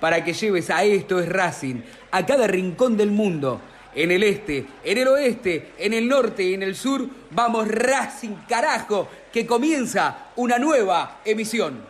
para que lleves a Esto es Racing a cada rincón del mundo. En el este, en el oeste, en el norte y en el sur, vamos Racing carajo, que comienza una nueva emisión.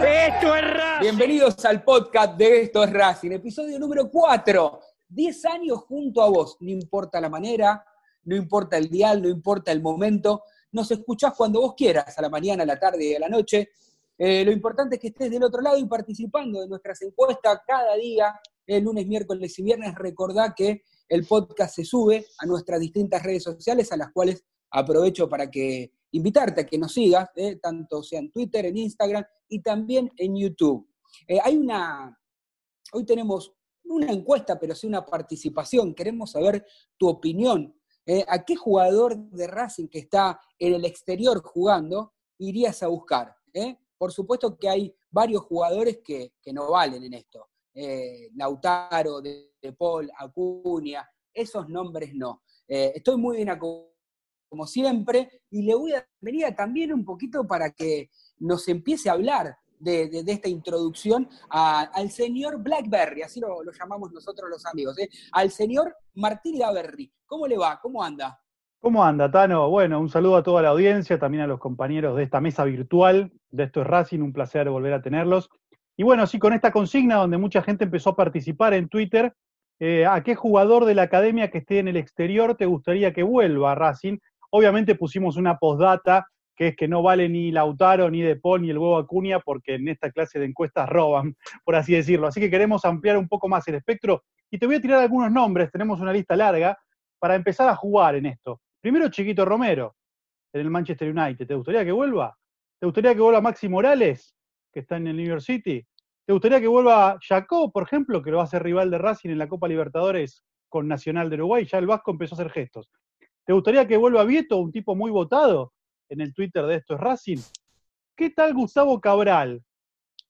Esto es Racing. Bienvenidos al podcast de Esto es Racing, episodio número 4. 10 años junto a vos, no importa la manera, no importa el dial, no importa el momento, nos escuchás cuando vos quieras, a la mañana, a la tarde y a la noche. Eh, lo importante es que estés del otro lado y participando de nuestras encuestas cada día, el lunes, miércoles y viernes. Recordá que el podcast se sube a nuestras distintas redes sociales, a las cuales aprovecho para que invitarte a que nos sigas, eh, tanto sea en Twitter, en Instagram y también en YouTube. Eh, hay una, hoy tenemos una encuesta, pero sí una participación. Queremos saber tu opinión eh, ¿A qué jugador de Racing que está en el exterior jugando irías a buscar? Por supuesto que hay varios jugadores que, no valen en esto. Lautaro, de, Paul, Acuña, esos nombres no. estoy muy bien como siempre y le voy a venir también un poquito para que nos empiece a hablar de, esta introducción al señor Blackberry, así lo, llamamos nosotros los amigos, ¿eh? al señor Martín Laverry. ¿Cómo le va? ¿Cómo anda? ¿Cómo anda, Tano? Bueno, un saludo a toda la audiencia, también a los compañeros de esta mesa virtual de Esto es Racing, un placer volver a tenerlos. Y bueno, sí, con esta consigna donde mucha gente empezó a participar en Twitter, eh, ¿a qué jugador de la academia que esté en el exterior te gustaría que vuelva a Racing? Obviamente pusimos una postdata que es que no vale ni Lautaro, ni De Paul, ni el huevo Acuña, porque en esta clase de encuestas roban, por así decirlo. Así que queremos ampliar un poco más el espectro y te voy a tirar algunos nombres, tenemos una lista larga, para empezar a jugar en esto. Primero Chiquito Romero, en el Manchester United. ¿Te gustaría que vuelva? ¿Te gustaría que vuelva Maxi Morales, que está en el New York City? ¿Te gustaría que vuelva Jacob, por ejemplo, que lo va a hacer rival de Racing en la Copa Libertadores con Nacional de Uruguay? Ya el Vasco empezó a hacer gestos. ¿Te gustaría que vuelva Vieto, un tipo muy votado? en el Twitter de esto es Racing. ¿Qué tal Gustavo Cabral,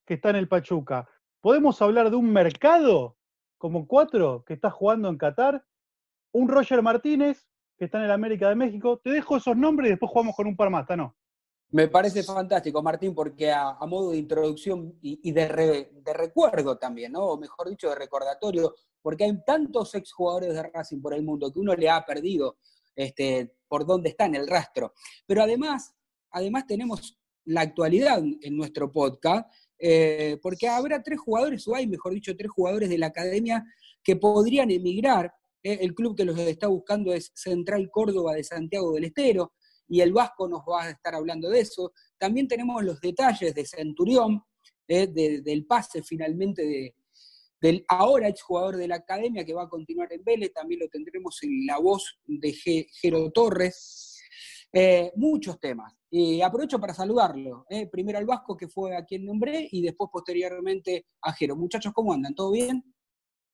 que está en el Pachuca? ¿Podemos hablar de un mercado como cuatro que está jugando en Qatar? Un Roger Martínez, que está en el América de México. Te dejo esos nombres y después jugamos con un par más, ¿no? Me parece fantástico, Martín, porque a, modo de introducción y, de, de, recuerdo también, ¿no? O mejor dicho, de recordatorio, porque hay tantos exjugadores de Racing por el mundo que uno le ha perdido este, por dónde está en el rastro. Pero además, además tenemos la actualidad en nuestro podcast, eh, porque habrá tres jugadores, o hay, mejor dicho, tres jugadores de la academia que podrían emigrar. Eh, el club que los está buscando es Central Córdoba de Santiago del Estero, y el Vasco nos va a estar hablando de eso. También tenemos los detalles de Centurión, eh, del pase finalmente de, del ahora exjugador de la academia que va a continuar en Vélez, también lo tendremos en la voz de Jero Torres. Eh, muchos temas. Y aprovecho para saludarlo. Eh, primero al Vasco, que fue a quien nombré, y después posteriormente a Jero. Muchachos, ¿cómo andan? ¿Todo bien?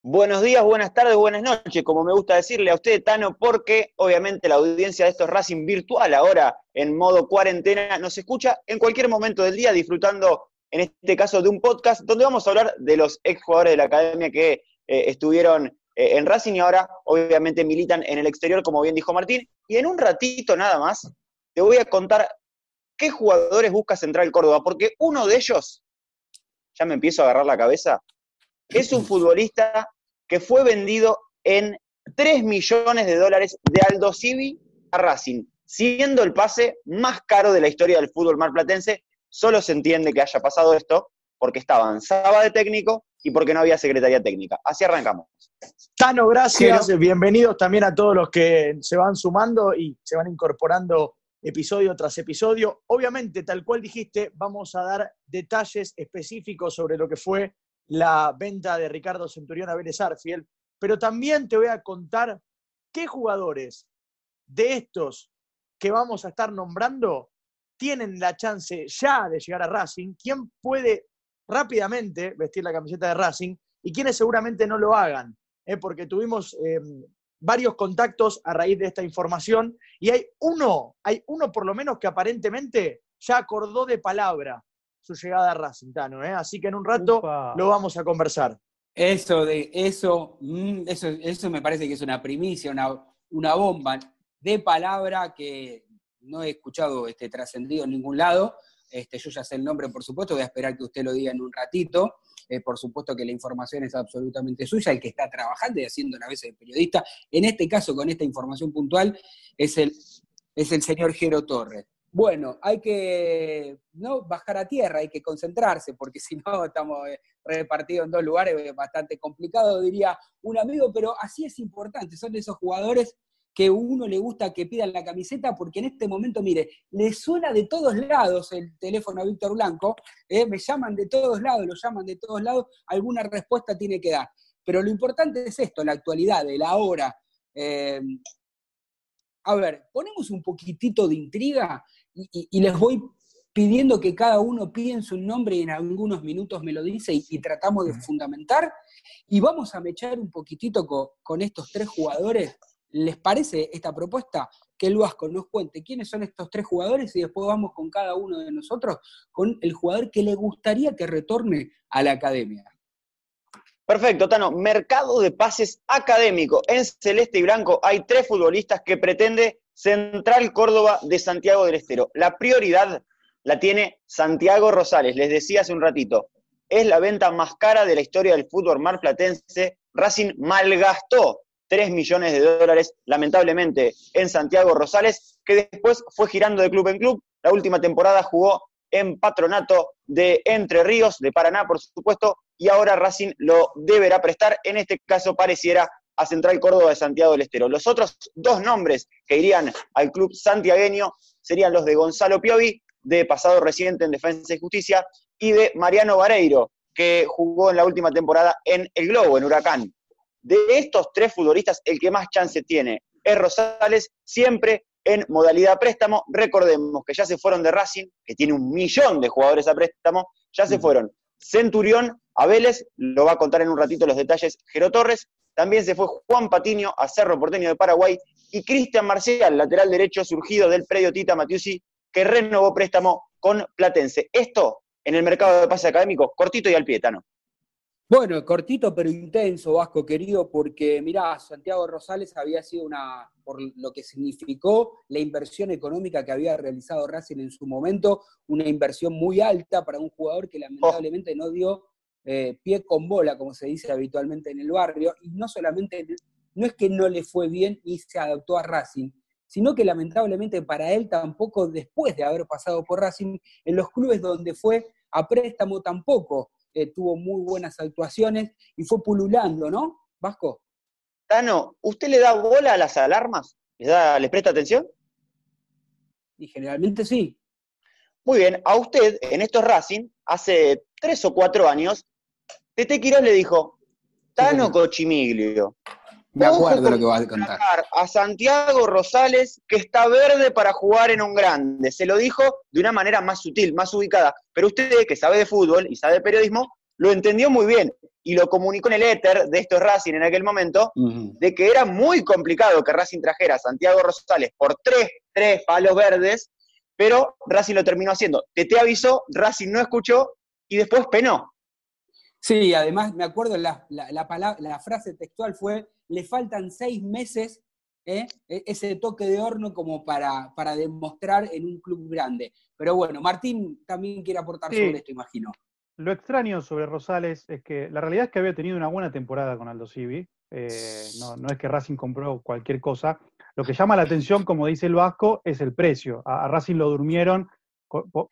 Buenos días, buenas tardes, buenas noches, como me gusta decirle a usted, Tano, porque obviamente la audiencia de estos Racing virtual ahora en modo cuarentena nos escucha en cualquier momento del día disfrutando, en este caso, de un podcast donde vamos a hablar de los exjugadores de la academia que eh, estuvieron eh, en Racing y ahora obviamente militan en el exterior, como bien dijo Martín. Y en un ratito nada más te voy a contar qué jugadores busca Central Córdoba, porque uno de ellos, ya me empiezo a agarrar la cabeza, es un futbolista que fue vendido en 3 millones de dólares de Aldo Civi a Racing, siendo el pase más caro de la historia del fútbol marplatense. Solo se entiende que haya pasado esto porque estaba avanzaba de técnico y porque no había secretaría técnica. Así arrancamos. Tano, gracias. Bienvenidos también a todos los que se van sumando y se van incorporando episodio tras episodio. Obviamente, tal cual dijiste, vamos a dar detalles específicos sobre lo que fue la venta de Ricardo Centurión a Vélez Arfiel, pero también te voy a contar qué jugadores de estos que vamos a estar nombrando tienen la chance ya de llegar a Racing, quién puede rápidamente vestir la camiseta de Racing y quienes seguramente no lo hagan, ¿eh? porque tuvimos em, varios contactos a raíz de esta información y hay uno, hay uno por lo menos que aparentemente ya acordó de palabra su llegada a Racing, ¿eh? así que en un rato lo vamos a conversar. Eso, de, eso, mm, eso, eso me parece que es una primicia, una, una bomba de palabra que no he escuchado este, trascendido en ningún lado. Este, yo ya sé el nombre, por supuesto, voy a esperar que usted lo diga en un ratito. Eh, por supuesto que la información es absolutamente suya, el que está trabajando y haciendo la vez de periodista, en este caso con esta información puntual, es el, es el señor Jero Torres. Bueno, hay que ¿no? bajar a tierra, hay que concentrarse, porque si no estamos eh, repartidos en dos lugares, bastante complicado, diría un amigo, pero así es importante, son esos jugadores que uno le gusta que pidan la camiseta, porque en este momento, mire, le suena de todos lados el teléfono a Víctor Blanco, eh, me llaman de todos lados, lo llaman de todos lados, alguna respuesta tiene que dar. Pero lo importante es esto, la actualidad, el ahora. Eh, a ver, ponemos un poquitito de intriga y, les voy pidiendo que cada uno piense un nombre y en algunos minutos me lo dice y, tratamos de fundamentar. Y vamos a mechar un poquitito con estos tres jugadores ¿Les parece esta propuesta? Que el Vasco nos cuente quiénes son estos tres jugadores y después vamos con cada uno de nosotros, con el jugador que le gustaría que retorne a la academia. Perfecto, Tano. Mercado de pases académico. En Celeste y Blanco hay tres futbolistas que pretende Central Córdoba de Santiago del Estero. La prioridad la tiene Santiago Rosales. Les decía hace un ratito, es la venta más cara de la historia del fútbol marplatense. Racing malgastó 3 millones de dólares, lamentablemente, en Santiago Rosales, que después fue girando de club en club. La última temporada jugó en Patronato de Entre Ríos, de Paraná, por supuesto, y ahora Racing lo deberá prestar. En este caso pareciera a Central Córdoba de Santiago del Estero. Los otros dos nombres que irían al club santiagueño serían los de Gonzalo Piovi, de pasado reciente en Defensa y Justicia, y de Mariano Vareiro, que jugó en la última temporada en El Globo, en Huracán. De estos tres futbolistas, el que más chance tiene es Rosales, siempre en modalidad préstamo. Recordemos que ya se fueron de Racing, que tiene un millón de jugadores a préstamo, ya se fueron Centurión a Vélez, lo va a contar en un ratito los detalles Jero Torres, también se fue Juan Patiño a Cerro Porteño de Paraguay y Cristian Marcial, lateral derecho surgido del predio Tita Matiusi, que renovó préstamo con Platense. Esto en el mercado de pase académico, cortito y al pietano. Bueno, cortito pero intenso, Vasco querido, porque mirá, Santiago Rosales había sido una, por lo que significó la inversión económica que había realizado Racing en su momento, una inversión muy alta para un jugador que lamentablemente no dio eh, pie con bola, como se dice habitualmente en el barrio, y no solamente, no es que no le fue bien y se adaptó a Racing, sino que lamentablemente para él tampoco, después de haber pasado por Racing, en los clubes donde fue a préstamo tampoco eh, tuvo muy buenas actuaciones y fue pululando, ¿no? Vasco. Tano, ¿usted le da bola a las alarmas? ¿Les, da, ¿Les presta atención? Y generalmente sí. Muy bien, a usted en estos Racing, hace tres o cuatro años, Tete Quiroz le dijo, Tano Cochimiglio, me acuerdo lo que vas a contar. A Santiago Rosales, que está verde para jugar en un grande. Se lo dijo de una manera más sutil, más ubicada. Pero usted, que sabe de fútbol y sabe de periodismo, lo entendió muy bien y lo comunicó en el éter de estos Racing en aquel momento, de que era muy complicado que Racing trajera a Santiago Rosales por tres, tres palos verdes, pero Racing lo terminó haciendo. Te te avisó, Racing no escuchó y después penó. Sí, además me acuerdo, la, la, frase textual fue, le faltan seis meses ¿eh? E, ese toque de horno como para, para, demostrar en un club grande. Pero bueno, Martín también quiere aportar sobre esto, imagino. Lo extraño sobre Rosales es que la realidad es que había tenido una buena temporada con Aldo Civi. Eh, no, no, es que Racing compró cualquier cosa. Lo que llama la atención, como dice el Vasco, es el precio. a Racing lo durmieron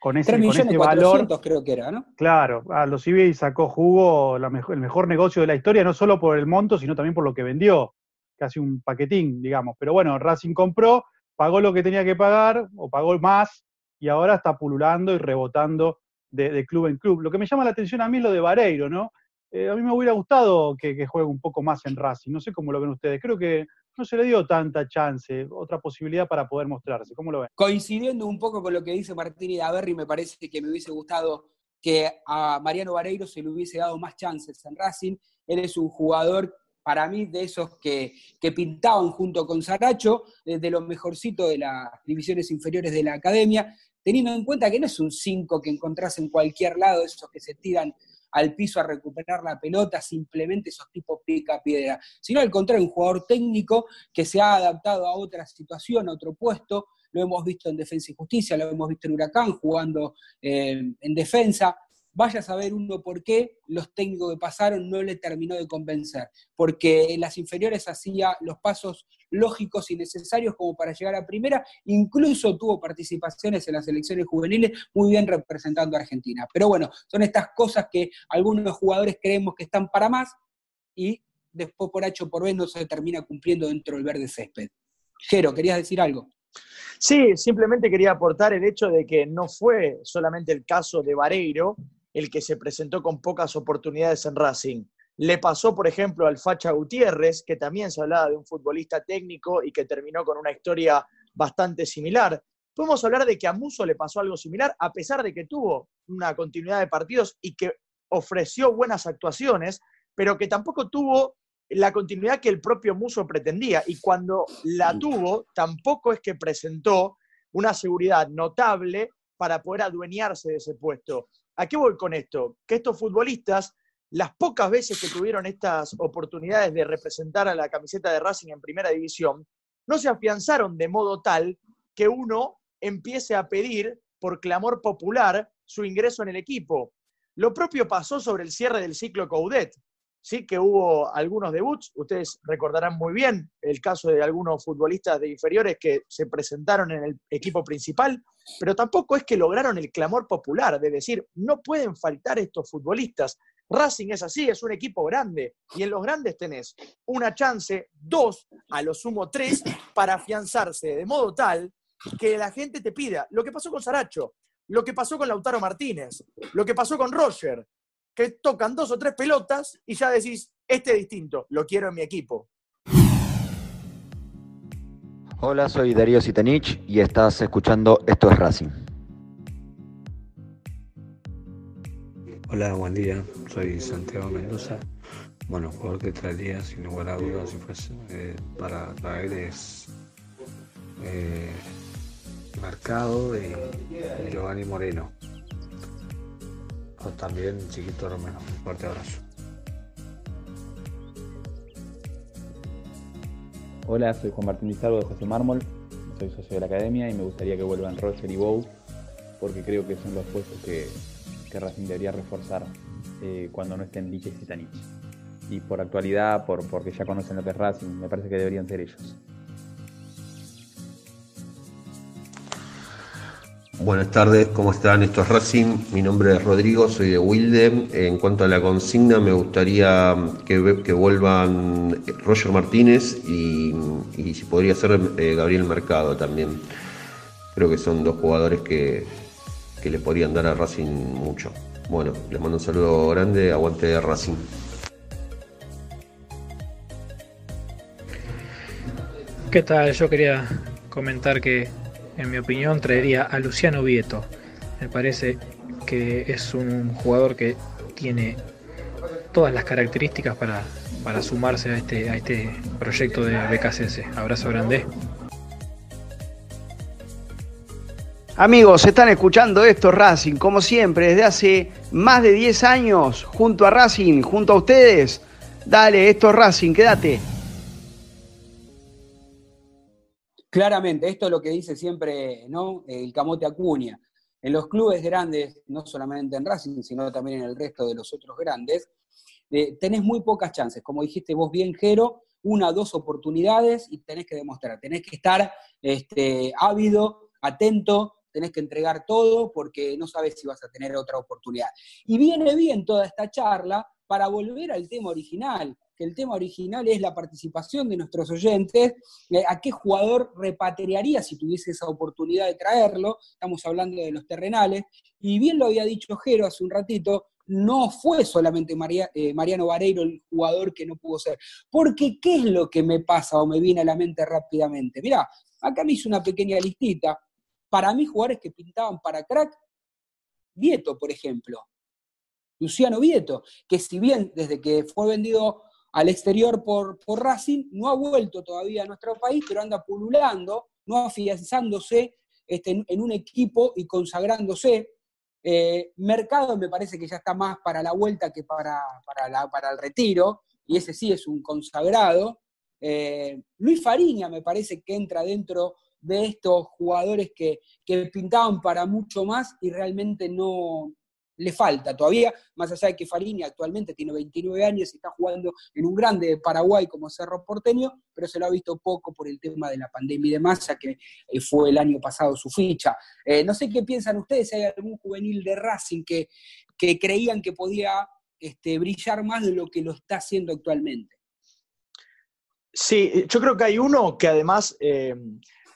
con, ese, valor. creo que era, ¿no? Claro, a los CBI sacó jugo el mejor negocio de la historia, no solo por el monto, sino también por lo que vendió. Casi un paquetín, digamos. Pero bueno, Racing compró, pagó lo que tenía que pagar, o pagó más, y ahora está pululando y rebotando de, club en club. Lo que me llama la atención a mí es lo de Vareiro, ¿no? Eh, a mí me hubiera gustado que, juegue un poco más en Racing. No sé cómo lo ven ustedes. Creo que no se le dio tanta chance, otra posibilidad para poder mostrarse. ¿Cómo lo ven? Coincidiendo un poco con lo que dice Martín y Daverri, me parece que me hubiese gustado que a Mariano Vareiro se le hubiese dado más chances en Racing. Él es un jugador, para mí, de esos que, pintaban junto con Saracho, de lo mejorcito de las divisiones inferiores de la academia, teniendo en cuenta que no es un 5 que encontrás en cualquier lado, esos que se tiran al piso a recuperar la pelota, simplemente esos tipos pica piedra, sino al contrario, un jugador técnico que se ha adaptado a otra situación, a otro puesto, lo hemos visto en Defensa y Justicia, lo hemos visto en Huracán jugando eh, en defensa, Vaya a saber uno por qué los técnicos que pasaron no le terminó de convencer, porque en las inferiores hacía los pasos lógicos y necesarios como para llegar a primera, incluso tuvo participaciones en las elecciones juveniles muy bien representando a Argentina. Pero bueno, son estas cosas que algunos jugadores creemos que están para más y después por H o por B no se termina cumpliendo dentro del verde césped. Jero, ¿querías decir algo? Sí, simplemente quería aportar el hecho de que no fue solamente el caso de Vareiro, el que se presentó con pocas oportunidades en Racing. Le pasó, por ejemplo, al Facha Gutiérrez, que también se hablaba de un futbolista técnico y que terminó con una historia bastante similar. Podemos hablar de que a Muso le pasó algo similar, a pesar de que tuvo una continuidad de partidos y que ofreció buenas actuaciones, pero que tampoco tuvo la continuidad que el propio Muso pretendía. Y cuando la tuvo, tampoco es que presentó una seguridad notable para poder adueñarse de ese puesto. ¿A qué voy con esto? Que estos futbolistas, las pocas veces que tuvieron estas oportunidades de representar a la camiseta de Racing en primera división, no se afianzaron de modo tal que uno empiece a pedir por clamor popular su ingreso en el equipo. Lo propio pasó sobre el cierre del ciclo Coudet sí que hubo algunos debuts, ustedes recordarán muy bien el caso de algunos futbolistas de inferiores que se presentaron en el equipo principal, pero tampoco es que lograron el clamor popular de decir, no pueden faltar estos futbolistas. Racing es así, es un equipo grande, y en los grandes tenés una chance, dos, a lo sumo tres, para afianzarse de modo tal que la gente te pida. Lo que pasó con Saracho, lo que pasó con Lautaro Martínez, lo que pasó con Roger, que tocan dos o tres pelotas y ya decís, este es distinto, lo quiero en mi equipo. Hola, soy Darío Sitanich y estás escuchando Esto es Racing. Hola, buen día. Soy Santiago Mendoza. Bueno, jugador que traería, sin lugar a dudas, si fuese eh, para traer es eh, Marcado de Giovanni Moreno también Chiquito Romero. Un fuerte abrazo. Hola, soy Juan Martín Lizardo de José Mármol, soy socio de la academia y me gustaría que vuelvan Roger y Bow porque creo que son los puestos que, que Racing debería reforzar eh, cuando no estén Liches y Tanich. Y por actualidad, por, porque ya conocen lo que es Racing, me parece que deberían ser ellos. Buenas tardes, ¿cómo están? Esto es Racing, mi nombre es Rodrigo, soy de Wilde. En cuanto a la consigna, me gustaría que, vuelvan Roger Martínez y, si podría ser eh, Gabriel Mercado también. Creo que son dos jugadores que, que le podrían dar a Racing mucho. Bueno, les mando un saludo grande, aguante de Racing. ¿Qué tal? Yo quería comentar que, en mi opinión, traería a Luciano Vieto. Me parece que es un jugador que tiene todas las características para, para sumarse a este, a este proyecto de BKCS. Abrazo grande. Amigos, están escuchando esto Racing, como siempre, desde hace más de 10 años, junto a Racing, junto a ustedes. Dale, esto es Racing, quédate. Claramente, esto es lo que dice siempre ¿no? el Camote Acuña. En los clubes grandes, no solamente en Racing, sino también en el resto de los otros grandes, eh, tenés muy pocas chances. Como dijiste vos bien, Jero, una dos oportunidades y tenés que demostrar, tenés que estar este, ávido, atento, tenés que entregar todo porque no sabes si vas a tener otra oportunidad. Y viene bien toda esta charla para volver al tema original, el tema original es la participación de nuestros oyentes, eh, a qué jugador repatriaría si tuviese esa oportunidad de traerlo, estamos hablando de los terrenales, y bien lo había dicho Jero hace un ratito, no fue solamente eh, Mariano Vareiro el jugador que no pudo ser. Porque, ¿qué es lo que me pasa o me viene a la mente rápidamente? Mirá, acá me hice una pequeña listita. Para mí, jugadores que pintaban para crack, Vieto, por ejemplo. Luciano Vieto, que si bien desde que fue vendido al exterior por, por Racing, no ha vuelto todavía a nuestro país, pero anda pululando, no afianzándose este, en, un equipo y consagrándose. Eh, Mercado me parece que ya está más para la vuelta que para, para, el retiro, y ese sí es un consagrado. Eh, Luis Fariña me parece que entra dentro de estos jugadores que, que pintaban para mucho más y realmente no, le falta todavía, más allá de que Farini actualmente tiene 29 años y está jugando en un grande de Paraguay como Cerro Porteño, pero se lo ha visto poco por el tema de la pandemia y demás, ya que eh, fue el año pasado su ficha. Eh, no sé qué piensan ustedes, si hay algún juvenil de Racing que, que creían que podía este, brillar más de lo que lo está haciendo actualmente. Sí, yo creo que hay uno que además eh,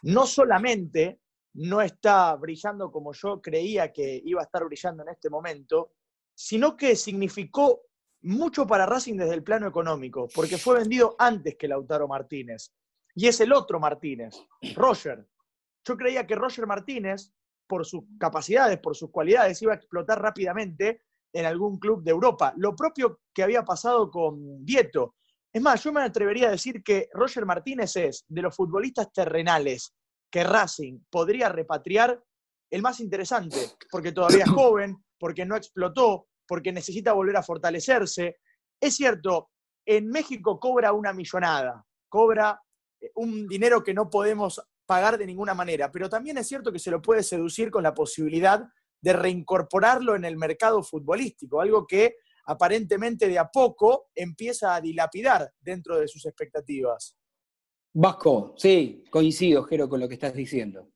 no solamente no está brillando como yo creía que iba a estar brillando en este momento, sino que significó mucho para Racing desde el plano económico, porque fue vendido antes que Lautaro Martínez. Y es el otro Martínez, Roger. Yo creía que Roger Martínez, por sus capacidades, por sus cualidades, iba a explotar rápidamente en algún club de Europa. Lo propio que había pasado con Vieto. Es más, yo me atrevería a decir que Roger Martínez es de los futbolistas terrenales que Racing podría repatriar, el más interesante, porque todavía es joven, porque no explotó, porque necesita volver a fortalecerse. Es cierto, en México cobra una millonada, cobra eh, un dinero que no podemos pagar de ninguna manera, pero también es cierto que se lo puede seducir con la posibilidad de reincorporarlo en el mercado futbolístico, algo que aparentemente de a poco empieza a dilapidar dentro de sus expectativas. Vasco, sí, coincido, Jero, con lo que estás diciendo.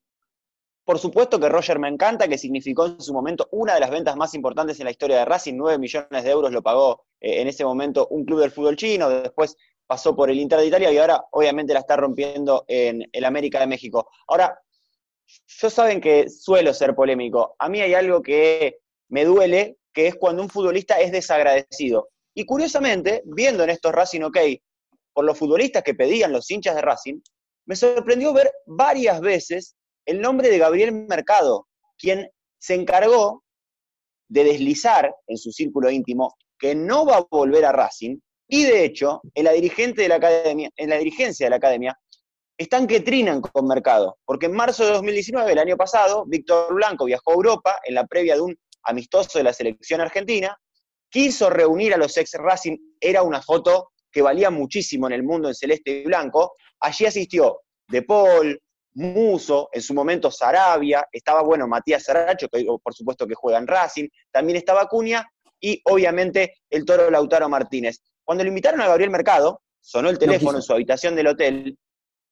Por supuesto que Roger me encanta, que significó en su momento una de las ventas más importantes en la historia de Racing, 9 millones de euros lo pagó eh, en ese momento un club del fútbol chino, después pasó por el Inter de Italia y ahora obviamente la está rompiendo en el América de México. Ahora, yo saben que suelo ser polémico, a mí hay algo que me duele, que es cuando un futbolista es desagradecido. Y curiosamente, viendo en estos Racing OK por los futbolistas que pedían los hinchas de Racing, me sorprendió ver varias veces el nombre de Gabriel Mercado, quien se encargó de deslizar en su círculo íntimo que no va a volver a Racing, y de hecho, en la, dirigente de la, academia, en la dirigencia de la academia están que trinan con Mercado, porque en marzo de 2019, el año pasado, Víctor Blanco viajó a Europa en la previa de un amistoso de la selección argentina, quiso reunir a los ex Racing, era una foto que valía muchísimo en el mundo en celeste y blanco. Allí asistió De Paul, Muso, en su momento Sarabia, estaba, bueno, Matías Saracho, que por supuesto que juega en Racing, también estaba Cunha y obviamente el toro Lautaro Martínez. Cuando le invitaron a Gabriel Mercado, sonó el teléfono en su habitación del hotel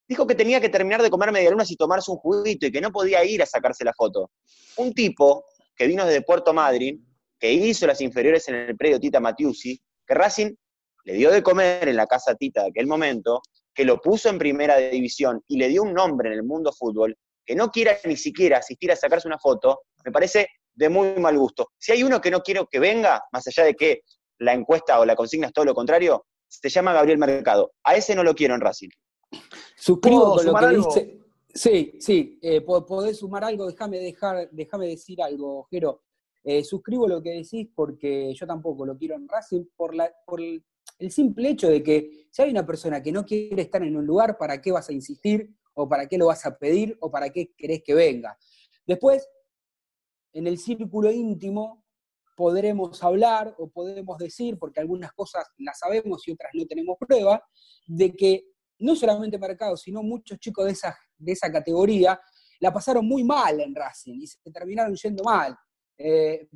dijo que tenía que terminar de comer medialunas y tomarse un juguito y que no podía ir a sacarse la foto. Un tipo que vino desde Puerto Madryn, que hizo las inferiores en el predio Tita Matiusi, que Racing le dio de comer en la casa Tita de aquel momento, que lo puso en primera división y le dio un nombre en el mundo fútbol, que no quiera ni siquiera asistir a sacarse una foto, me parece de muy mal gusto. Si hay uno que no quiero que venga, más allá de que la encuesta o la consigna es todo lo contrario, se llama Gabriel Mercado. A ese no lo quiero en Racing. Suscribo con lo que dice. Sí, sí, eh, podés sumar algo, déjame dejar, déjame decir algo, Jero. Eh, suscribo lo que decís porque yo tampoco lo quiero en Racing por, la, por el, simple hecho de que si hay una persona que no quiere estar en un lugar, ¿para qué vas a insistir? ¿O para qué lo vas a pedir? ¿O para qué querés que venga? Después, en el círculo íntimo, podremos hablar o podemos decir, porque algunas cosas las sabemos y otras no tenemos prueba, de que no solamente Mercado, sino muchos chicos de esa, de esa categoría la pasaron muy mal en Racing y se terminaron yendo mal. Eh,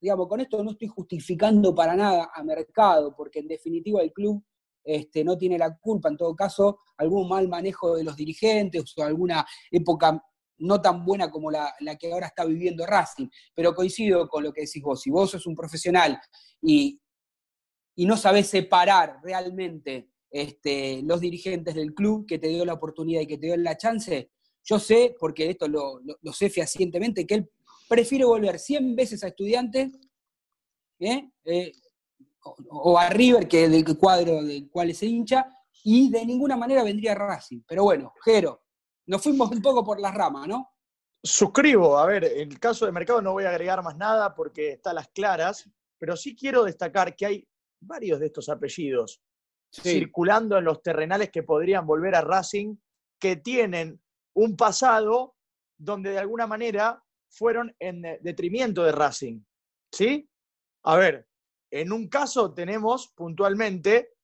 digamos, con esto no estoy justificando para nada a Mercado, porque en definitiva el club este, no tiene la culpa, en todo caso, algún mal manejo de los dirigentes o alguna época no tan buena como la, que ahora está viviendo Racing, pero coincido con lo que decís vos, si vos sos un profesional y, y no sabés separar realmente este, los dirigentes del club que te dio la oportunidad y que te dio la chance, yo sé, porque esto lo, sé fehacientemente, que él prefiere volver 100 veces a estudiantes ¿eh? Eh, o, a River, que es del cuadro del cual se hincha, y de ninguna manera vendría Racing. Pero bueno, Jero, nos fuimos un poco por las ramas, ¿no? Suscribo, a ver, en el caso de mercado no voy a agregar más nada porque está a las claras, pero sí quiero destacar que hay varios de estos apellidos circulando en los terrenales que podrían volver a Racing, que tienen un pasado donde de alguna manera fueron en detrimento de Racing. ¿Sí? A ver, en un caso tenemos puntualmente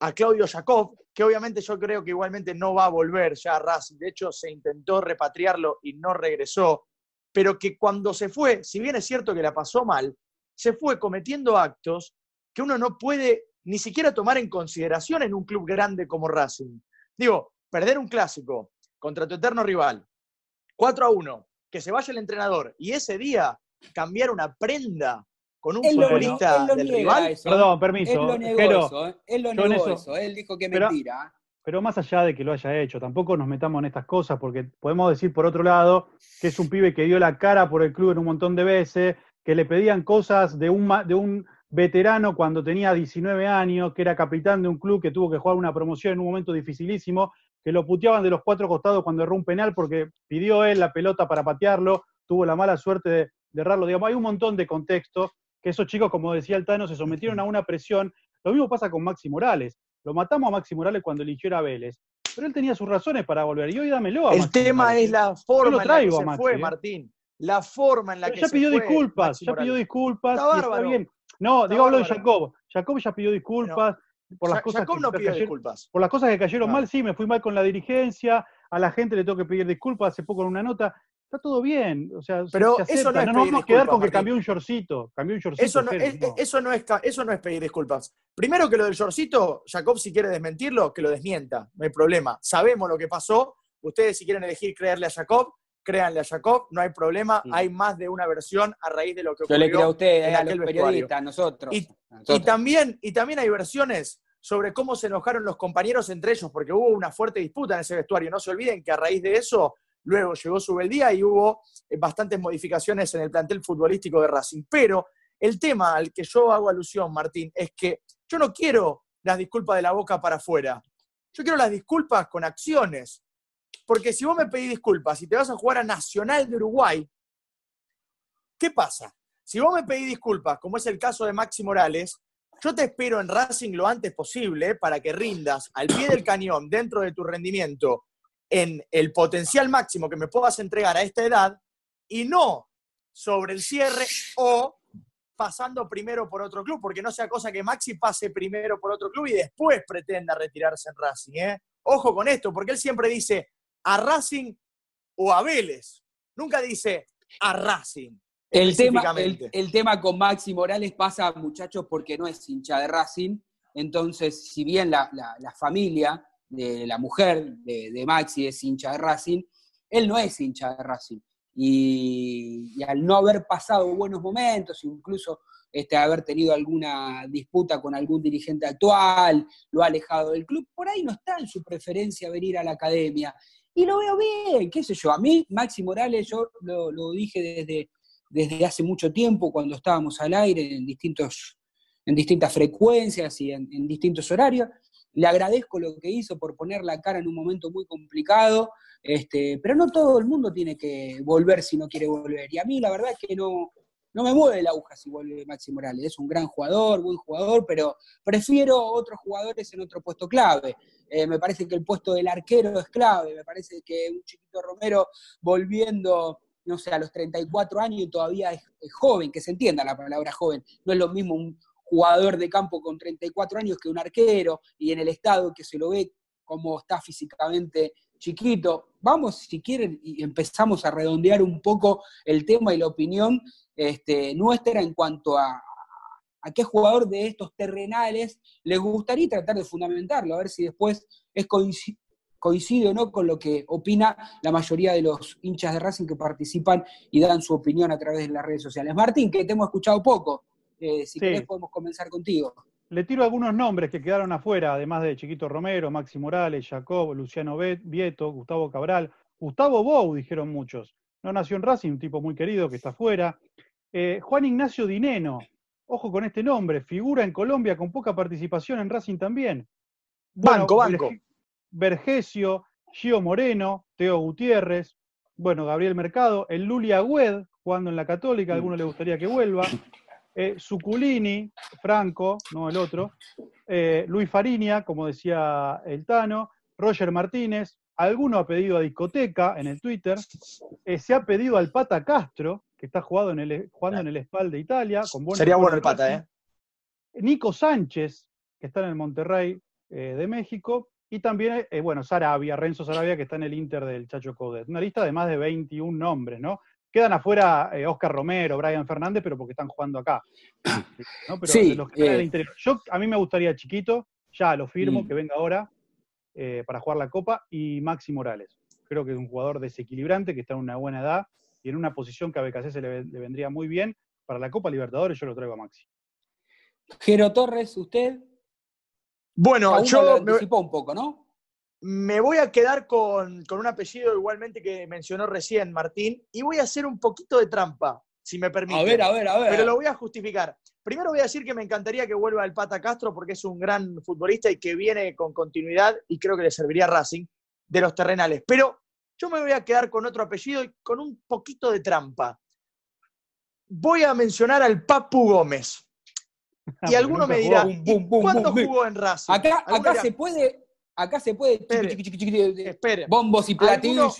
a Claudio Jacob, que obviamente yo creo que igualmente no va a volver ya a Racing. De hecho, se intentó repatriarlo y no regresó. Pero que cuando se fue, si bien es cierto que la pasó mal, se fue cometiendo actos que uno no puede ni siquiera tomar en consideración en un club grande como Racing. Digo, perder un clásico contra tu eterno rival, 4 a 1, que se vaya el entrenador y ese día cambiar una prenda con un futbolista del rival. Perdón, permiso. Él lo negó pero, eso, ¿eh? él lo negó eso, él dijo que mentira. Pero más allá de que lo haya hecho, tampoco nos metamos en estas cosas, porque podemos decir por otro lado que es un pibe que dio la cara por el club en un montón de veces, que le pedían cosas de un, de un veterano cuando tenía 19 años, que era capitán de un club que tuvo que jugar una promoción en un momento dificilísimo, que lo puteaban de los cuatro costados cuando erró un penal porque pidió él la pelota para patearlo, tuvo la mala suerte de, errarlo. Digamos, hay un montón de contexto que esos chicos, como decía el Tano, se sometieron a una presión. Lo mismo pasa con Maxi Morales. Lo matamos a Maxi Morales cuando eligió a Vélez. Pero él tenía sus razones para volver. Y hoy dámelo a El tema es la forma en la que se fue, ¿eh? Martín. La forma en la que ya pidió disculpas, ya pidió disculpas, está, está bien. No, digo, hablo de Jacob. Jacob ya pidió disculpas. Por las cosas Jacob no pidió disculpas. Por las cosas que cayeron mal, sí, me fui mal con la dirigencia, a la gente le tengo que pedir disculpas hace poco en una nota. Está todo bien, o sea, pero eso no, es no nos vamos a quedar con que cambió un shortcito, cambió un shortcito. Eso no, es, Eso, no es, eso no es pedir disculpas. Primero que lo del shortcito, Jacob si quiere desmentirlo, que lo desmienta, no hay problema. Sabemos lo que pasó, ustedes si quieren elegir creerle a Jacob, créanle a Jacob, no hay problema, hay más de una versión a raíz de lo que ocurrió. Yo le creo a usted, a los periodistas, a nosotros. Y, también, y también hay versiones sobre cómo se enojaron los compañeros entre ellos, porque hubo una fuerte disputa en ese vestuario. No se olviden que a raíz de eso, luego llegó su día y hubo eh, bastantes modificaciones en el plantel futbolístico de Racing. Pero el tema al que yo hago alusión, Martín, es que yo no quiero las disculpas de la boca para afuera. Yo quiero las disculpas con acciones. Porque si vos me pedís disculpas y te vas a jugar a Nacional de Uruguay, ¿qué pasa? Si vos me pedís disculpas, como es el caso de Maxi Morales, yo te espero en Racing lo antes posible para que rindas al pie del cañón dentro de tu rendimiento en el potencial máximo que me puedas entregar a esta edad y no sobre el cierre o pasando primero por otro club, porque no sea cosa que Maxi pase primero por otro club y después pretenda retirarse en Racing. ¿eh? Ojo con esto, porque él siempre dice, a Racing o a Vélez. Nunca dice a Racing. El tema, el, tema con Maxi Morales pasa, muchachos, porque no es hincha de Racing. Entonces, si bien la, familia de la mujer de, de, Maxi es hincha de Racing, él no es hincha de Racing. Y, al no haber pasado buenos momentos, incluso este, haber tenido alguna disputa con algún dirigente actual, lo ha alejado del club, por ahí no está en su preferencia venir a la academia. Y lo veo bien, qué sé yo, a mí Maxi Morales, yo lo, dije desde, desde hace mucho tiempo cuando estábamos al aire en, distintos, en distintas frecuencias y en, distintos horarios, le agradezco lo que hizo por poner la cara en un momento muy complicado, este, pero no todo el mundo tiene que volver si no quiere volver. Y a mí la verdad es que no, no me mueve la aguja si vuelve Maxi Morales. Es un gran jugador, buen jugador, pero prefiero otros jugadores en otro puesto clave. Eh, me parece que el puesto del arquero es clave. Me parece que un chiquito Romero volviendo, no sé, a los 34 años y todavía es, joven, que se entienda la palabra joven. No es lo mismo un, jugador de campo con 34 años que un arquero y en el estado que se lo ve como está físicamente chiquito. Vamos, si quieren, y empezamos a redondear un poco el tema y la opinión este, nuestra en cuanto a, a qué jugador de estos terrenales les gustaría tratar de fundamentarlo, a ver si después es coincide, o no con lo que opina la mayoría de los hinchas de Racing que participan y dan su opinión a través de las redes sociales. Martín, que te hemos escuchado poco, eh, si querés podemos comenzar contigo. Le tiro algunos nombres que quedaron afuera, además de Chiquito Romero, Maxi Morales, Jacob, Luciano Vieto, Gustavo Cabral, Gustavo Bou, dijeron muchos. No nació en Racing, un tipo muy querido que está afuera. Eh, Juan Ignacio Dineno, ojo con este nombre, figura en Colombia con poca participación en Racing también. banco, banco. Vergesio, Gio Moreno, Teo Gutiérrez, bueno, Gabriel Mercado, el Luli Agüed, jugando en la Católica, a alguno le gustaría que vuelva. Eh, Suculini, Franco, no el otro, eh, Luis Fariña, como decía el Tano, Roger Martínez, alguno ha pedido a Discoteca en el Twitter, eh, se ha pedido al Pata Castro, que está jugando en el, jugando en el SPAL de Italia. Con Sería bueno el Pata, ¿eh? Nico Sánchez, que está en el Monterrey de México, y también, bueno, Sarabia, Renzo Sarabia, que está en el Inter del Chacho Codet. Una lista de más de 21 nombres, ¿no? Quedan afuera Oscar eh, Romero, Brian Fernández, pero porque están jugando acá. sí, eh, Yo, a mí me gustaría Chiquito, ya lo firmo, mm. que venga ahora eh, para jugar la Copa, y Maxi Morales. Creo que es un jugador desequilibrante, que está en una buena edad y en una posición que a BKC se le, vendría muy bien. Para la Copa Libertadores yo lo traigo a Maxi. Jero Torres, usted. Bueno, yo. Me anticipó un poco, ¿no? Me voy a quedar con, un apellido igualmente que mencionó recién Martín y voy a hacer un poquito de trampa, si me permite. A ver, a ver, a ver. Pero lo voy a justificar. Primero voy a decir que me encantaría que vuelva el Pata Castro porque es un gran futbolista y que viene con continuidad y creo que le serviría a Racing de los terrenales. Pero yo me voy a quedar con otro apellido y con un poquito de trampa. Voy a mencionar al Papu Gómez. Y alguno me dirá, ¿cuándo jugó en Racing? Acá, acá se puede acá se puede espere, bombos y platillos.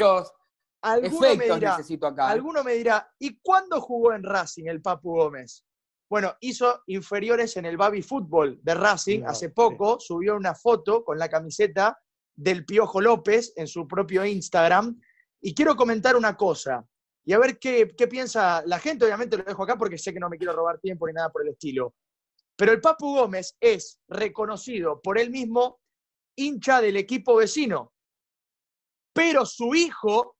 efectos necesito acá. Alguno me dirá, ¿y cuándo jugó en Racing el Papu Gómez? Bueno, hizo inferiores en el Baby Fútbol de Racing hace poco, subió una foto con la camiseta del Piojo López en su propio Instagram. Y quiero comentar una cosa y a ver qué, qué piensa la gente. Obviamente lo dejo acá porque sé que no me quiero robar tiempo ni nada por el estilo. Pero el Papu Gómez es reconocido por él mismo hincha del equipo vecino, pero su hijo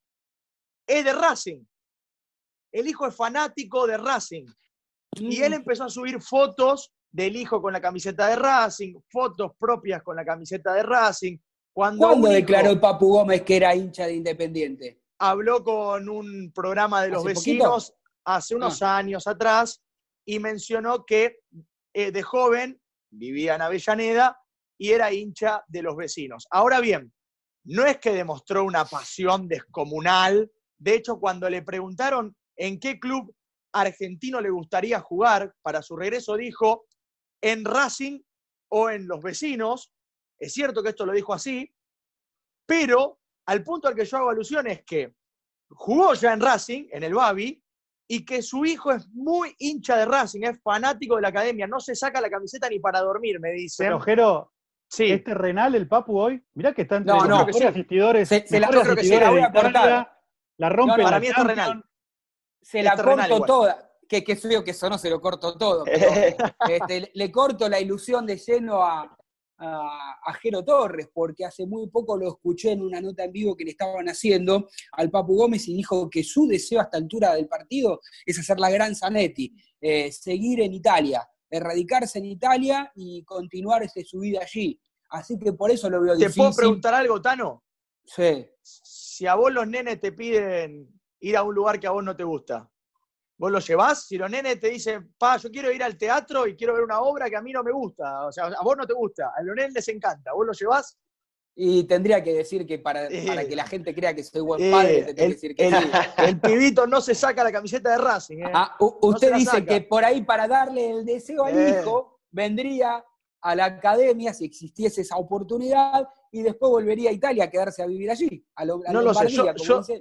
es de Racing. El hijo es fanático de Racing. Y él empezó a subir fotos del hijo con la camiseta de Racing, fotos propias con la camiseta de Racing. Cuando ¿Cuándo declaró el Papu Gómez que era hincha de Independiente? Habló con un programa de los vecinos hace unos ah. años atrás y mencionó que eh, de joven vivía en Avellaneda y era hincha de los vecinos. Ahora bien, no es que demostró una pasión descomunal. De hecho, cuando le preguntaron en qué club argentino le gustaría jugar para su regreso, dijo en Racing o en los vecinos. Es cierto que esto lo dijo así, pero al punto al que yo hago alusión es que jugó ya en Racing, en el Babi, y que su hijo es muy hincha de Racing, es fanático de la academia, no se saca la camiseta ni para dormir, me dice. Pero, Sí. ¿Es renal el Papu hoy? Mirá que está entre no, los no, asistidores. Se, la, creo que se la voy a cortar. La rompe para mí es renal. Se la corto toda. Que, que feo que eso no se lo corto todo. Pero, este, le corto la ilusión de lleno a, a, Jero Torres, porque hace muy poco lo escuché en una nota en vivo que le estaban haciendo al Papu Gómez y dijo que su deseo a esta altura del partido es hacer la gran Zanetti, eh, seguir en Italia, erradicarse en Italia y continuar este, su vida allí. Así que por eso lo veo difícil. ¿Te puedo preguntar algo, Tano? Sí. Si a vos los nenes te piden ir a un lugar que a vos no te gusta, ¿Vos lo llevás? Si los nenes te dicen, pa, yo quiero ir al teatro y quiero ver una obra que a mí no me gusta, o sea, a vos no te gusta, a los nenes les encanta, ¿vos lo llevás? Y tendría que decir que para, para que la gente crea que soy buen padre, el, que decir que el, el, pibito no se saca la camiseta de Racing. ¿eh? Ah, usted dice que por ahí para darle el deseo al eh. hijo, vendría a la academia si existiese esa oportunidad y después volvería a Italia a quedarse a vivir allí. A no lo sé, yo,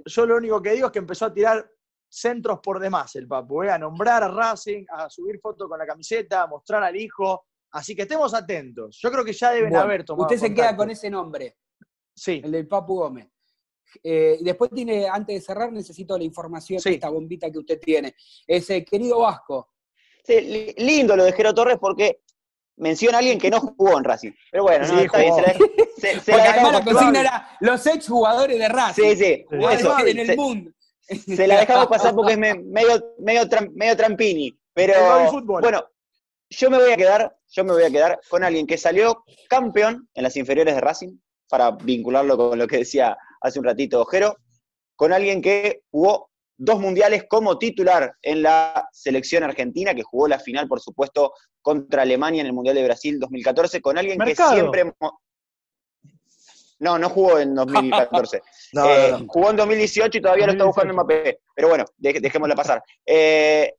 yo, lo único que digo es que empezó a tirar centros por demás el Papu, ¿eh? a nombrar a Racing, a subir fotos con la camiseta, a mostrar al hijo. Así que estemos atentos. Yo creo que ya deben haber tomado. Usted se queda con ese nombre. Sí. El del Papu Gómez. Eh, después tiene, antes de cerrar, necesito la información de esta bombita que usted tiene. Ese querido Vasco. Sí, lindo lo de Jero Torres porque menciona a alguien que no jugó en Racing. Pero bueno, no, está bien. Se, se, la consigna era los ex jugadores de Racing. Sí, sí. Eso, en el mundo. Se la dejamos pasar porque es medio, medio, medio trampini. Pero bueno, yo me voy a quedar, yo me voy a quedar con alguien que salió campeón en las inferiores de Racing, para vincularlo con lo que decía hace un ratito Ojero, con alguien que jugó dos mundiales como titular en la selección argentina, que jugó la final, por supuesto, contra Alemania en el Mundial de Brasil 2014, con alguien que siempre no, no jugó en 2014. Eh, jugó en 2018 y todavía lo está buscando en Mbappé. Pero bueno, dejémoslo pasar. Eh,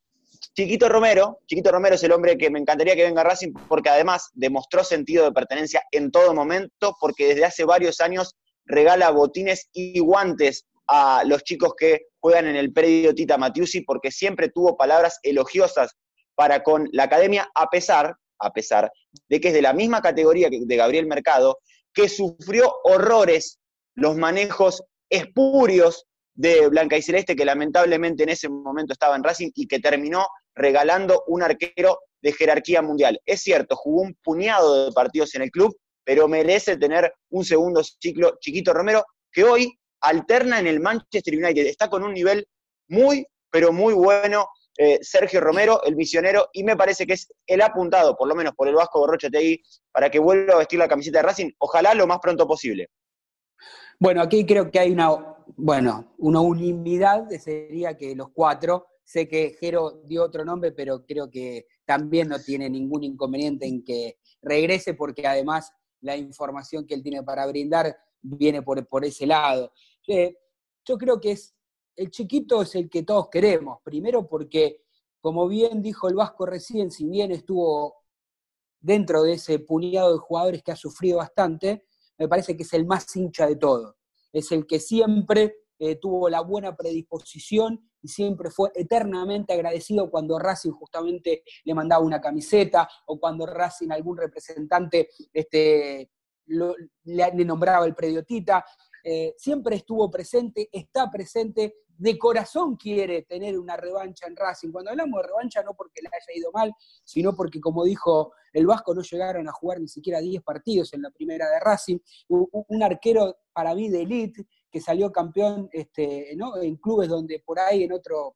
Chiquito Romero, Chiquito Romero es el hombre que me encantaría que venga a Racing porque además demostró sentido de pertenencia en todo momento, porque desde hace varios años regala botines y guantes a los chicos que juegan en el predio Tita Matiusi, porque siempre tuvo palabras elogiosas para con la academia, a pesar, a pesar de que es de la misma categoría que de Gabriel Mercado, que sufrió horrores los manejos espurios de Blanca y Celeste, que lamentablemente en ese momento estaba en Racing y que terminó regalando un arquero de jerarquía mundial. Es cierto, jugó un puñado de partidos en el club, pero merece tener un segundo ciclo Chiquito Romero, que hoy alterna en el Manchester United. Está con un nivel muy, pero muy bueno eh, Sergio Romero, el misionero, y me parece que es el apuntado, por lo menos por el Vasco Borrochategui, para que vuelva a vestir la camiseta de Racing, ojalá lo más pronto posible. Bueno, aquí creo que hay una, bueno, una unanimidad, sería que los cuatro, sé que Jero dio otro nombre, pero creo que también no tiene ningún inconveniente en que regrese, porque además la información que él tiene para brindar viene por, por ese lado. Eh, yo creo que es el chiquito es el que todos queremos, primero porque, como bien dijo el Vasco recién, si bien estuvo dentro de ese puñado de jugadores que ha sufrido bastante, me parece que es el más hincha de todos. Es el que siempre eh, tuvo la buena predisposición y siempre fue eternamente agradecido cuando Racing justamente le mandaba una camiseta o cuando Racing algún representante este, le, nombraba el prediotita. Eh, siempre estuvo presente, está presente de corazón quiere tener una revancha en Racing. Cuando hablamos de revancha, no porque le haya ido mal, sino porque, como dijo el Vasco, no llegaron a jugar ni siquiera 10 partidos en la primera de Racing. Un arquero para mí de elite que salió campeón este, en clubes donde por ahí en otro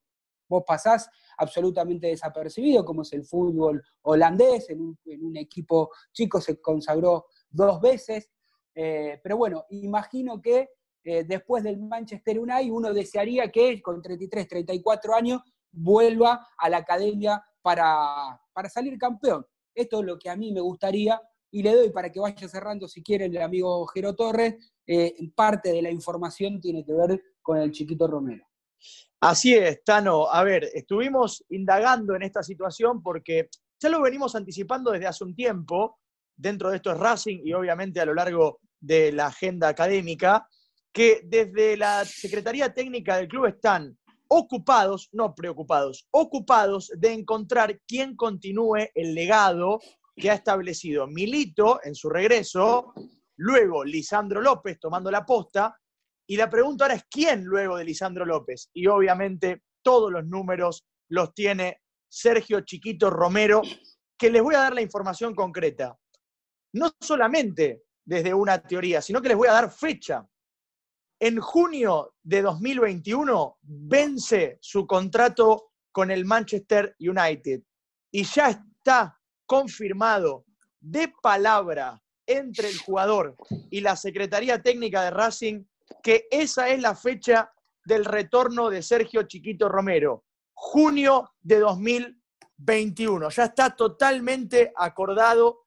vos pasás absolutamente desapercibido, como es el fútbol holandés, en un, equipo chico se consagró dos veces. Eh, pero bueno, imagino que eh, después del Manchester United, uno desearía que con 33, 34 años vuelva a la academia para, para salir campeón. Esto es lo que a mí me gustaría y le doy para que vaya cerrando si quiere el amigo Jero Torres. Eh, parte de la información tiene que ver con el chiquito Romero. Así es, Tano. A ver, estuvimos indagando en esta situación porque ya lo venimos anticipando desde hace un tiempo, dentro de esto es Racing y obviamente a lo largo de la agenda académica que desde la Secretaría Técnica del club están ocupados, no preocupados, ocupados de encontrar quién continúe el legado que ha establecido Milito en su regreso, luego Lisandro López tomando la posta, y la pregunta ahora es quién luego de Lisandro López. Y obviamente todos los números los tiene Sergio Chiquito Romero, que les voy a dar la información concreta. no solamente desde una teoría, sino que les voy a dar fecha. En junio de 2021 vence su contrato con el Manchester United y ya está confirmado de palabra entre el jugador y la Secretaría Técnica de Racing que esa es la fecha del retorno de Sergio Chiquito Romero, junio de 2021. Ya está totalmente acordado.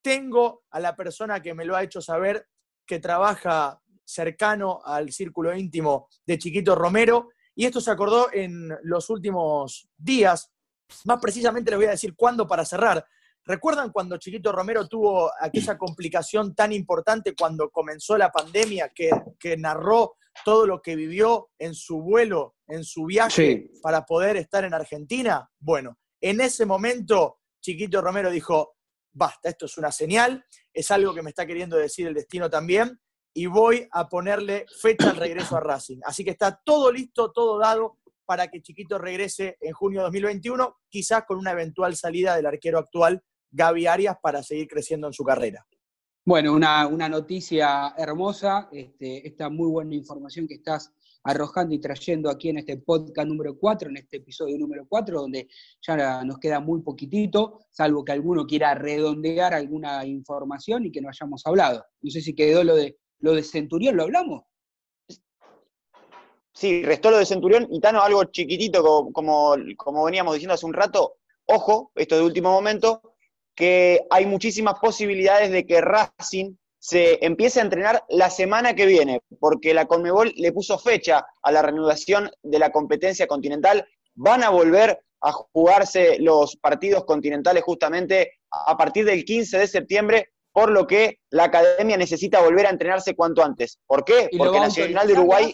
Tengo a la persona que me lo ha hecho saber que trabaja cercano al círculo íntimo de Chiquito Romero y esto se acordó en los últimos días. Más precisamente les voy a decir cuándo para cerrar. ¿Recuerdan cuando Chiquito Romero tuvo aquella complicación tan importante cuando comenzó la pandemia que, narró todo lo que vivió en su vuelo, en su viaje para poder estar en Argentina? Bueno, en ese momento Chiquito Romero dijo, basta, esto es una señal, es algo que me está queriendo decir el destino también, y voy a ponerle fecha al regreso a Racing. Así que está todo listo, todo dado para que Chiquito regrese en junio de 2021, quizás con una eventual salida del arquero actual Gaby Arias para seguir creciendo en su carrera. Bueno, una, noticia hermosa, este, esta muy buena información que estás arrojando y trayendo aquí en este podcast número 4, en este episodio número 4, donde ya nos queda muy poquitito, salvo que alguno quiera redondear alguna información y que no hayamos hablado. No sé si quedó lo de, lo de Centurión, ¿lo hablamos? Sí, restó lo de Centurión y Tano, algo chiquitito, como, como veníamos diciendo hace un rato, ojo, esto de último momento, que hay muchísimas posibilidades de que Racing se empiece a entrenar la semana que viene, porque la Conmebol le puso fecha a la reanudación de la competencia continental. Van a volver a jugarse los partidos continentales justamente a partir del 15 de septiembre, por lo que la academia necesita volver a entrenarse cuanto antes. ¿Por qué? Porque Nacional de Uruguay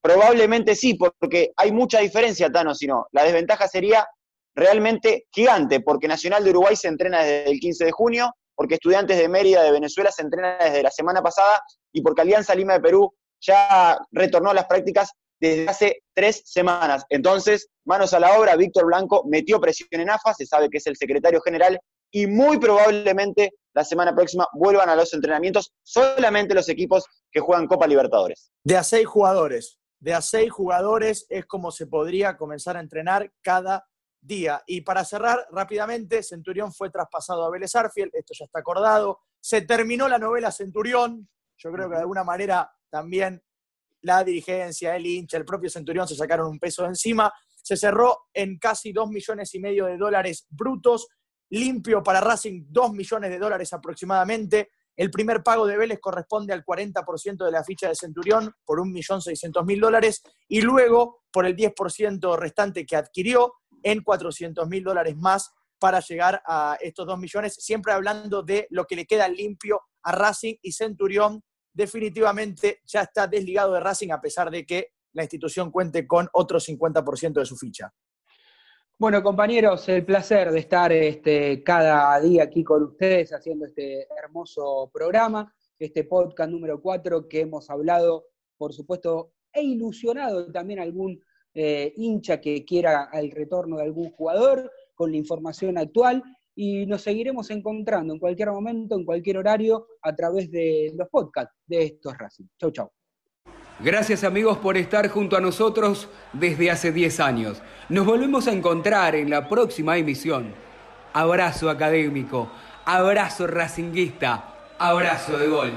probablemente sí, porque hay mucha diferencia, Tano, si no. La desventaja sería realmente gigante, porque Nacional de Uruguay se entrena desde el 15 de junio, porque Estudiantes de Mérida de Venezuela se entrena desde la semana pasada y porque Alianza Lima de Perú ya retornó a las prácticas desde hace tres semanas. Entonces, manos a la obra, Víctor Blanco metió presión en AFA, se sabe que es el secretario general, y muy probablemente la semana próxima vuelvan a los entrenamientos solamente los equipos que juegan Copa Libertadores. De a seis jugadores, de a seis jugadores es como se podría comenzar a entrenar cada día. Y para cerrar rápidamente, Centurión fue traspasado a Vélez Arfiel, esto ya está acordado. Se terminó la novela Centurión, yo creo que de alguna manera también la dirigencia, el hincha, el propio Centurión se sacaron un peso de encima. Se cerró en casi dos millones y medio de dólares brutos, limpio para Racing dos millones de dólares aproximadamente. El primer pago de Vélez corresponde al 40% de la ficha de Centurión por 1.600.000 dólares y luego por el 10% restante que adquirió en 400 mil dólares más para llegar a estos 2 millones, siempre hablando de lo que le queda limpio a Racing y Centurión definitivamente ya está desligado de Racing a pesar de que la institución cuente con otro 50% de su ficha. Bueno, compañeros, el placer de estar este, cada día aquí con ustedes haciendo este hermoso programa, este podcast número 4 que hemos hablado, por supuesto, e ilusionado también algún eh, hincha que quiera el retorno de algún jugador con la información actual y nos seguiremos encontrando en cualquier momento, en cualquier horario, a través de los podcasts de estos Racing. Chau, chau. Gracias amigos por estar junto a nosotros desde hace 10 años. Nos volvemos a encontrar en la próxima emisión. Abrazo académico, abrazo racinguista, abrazo de gol.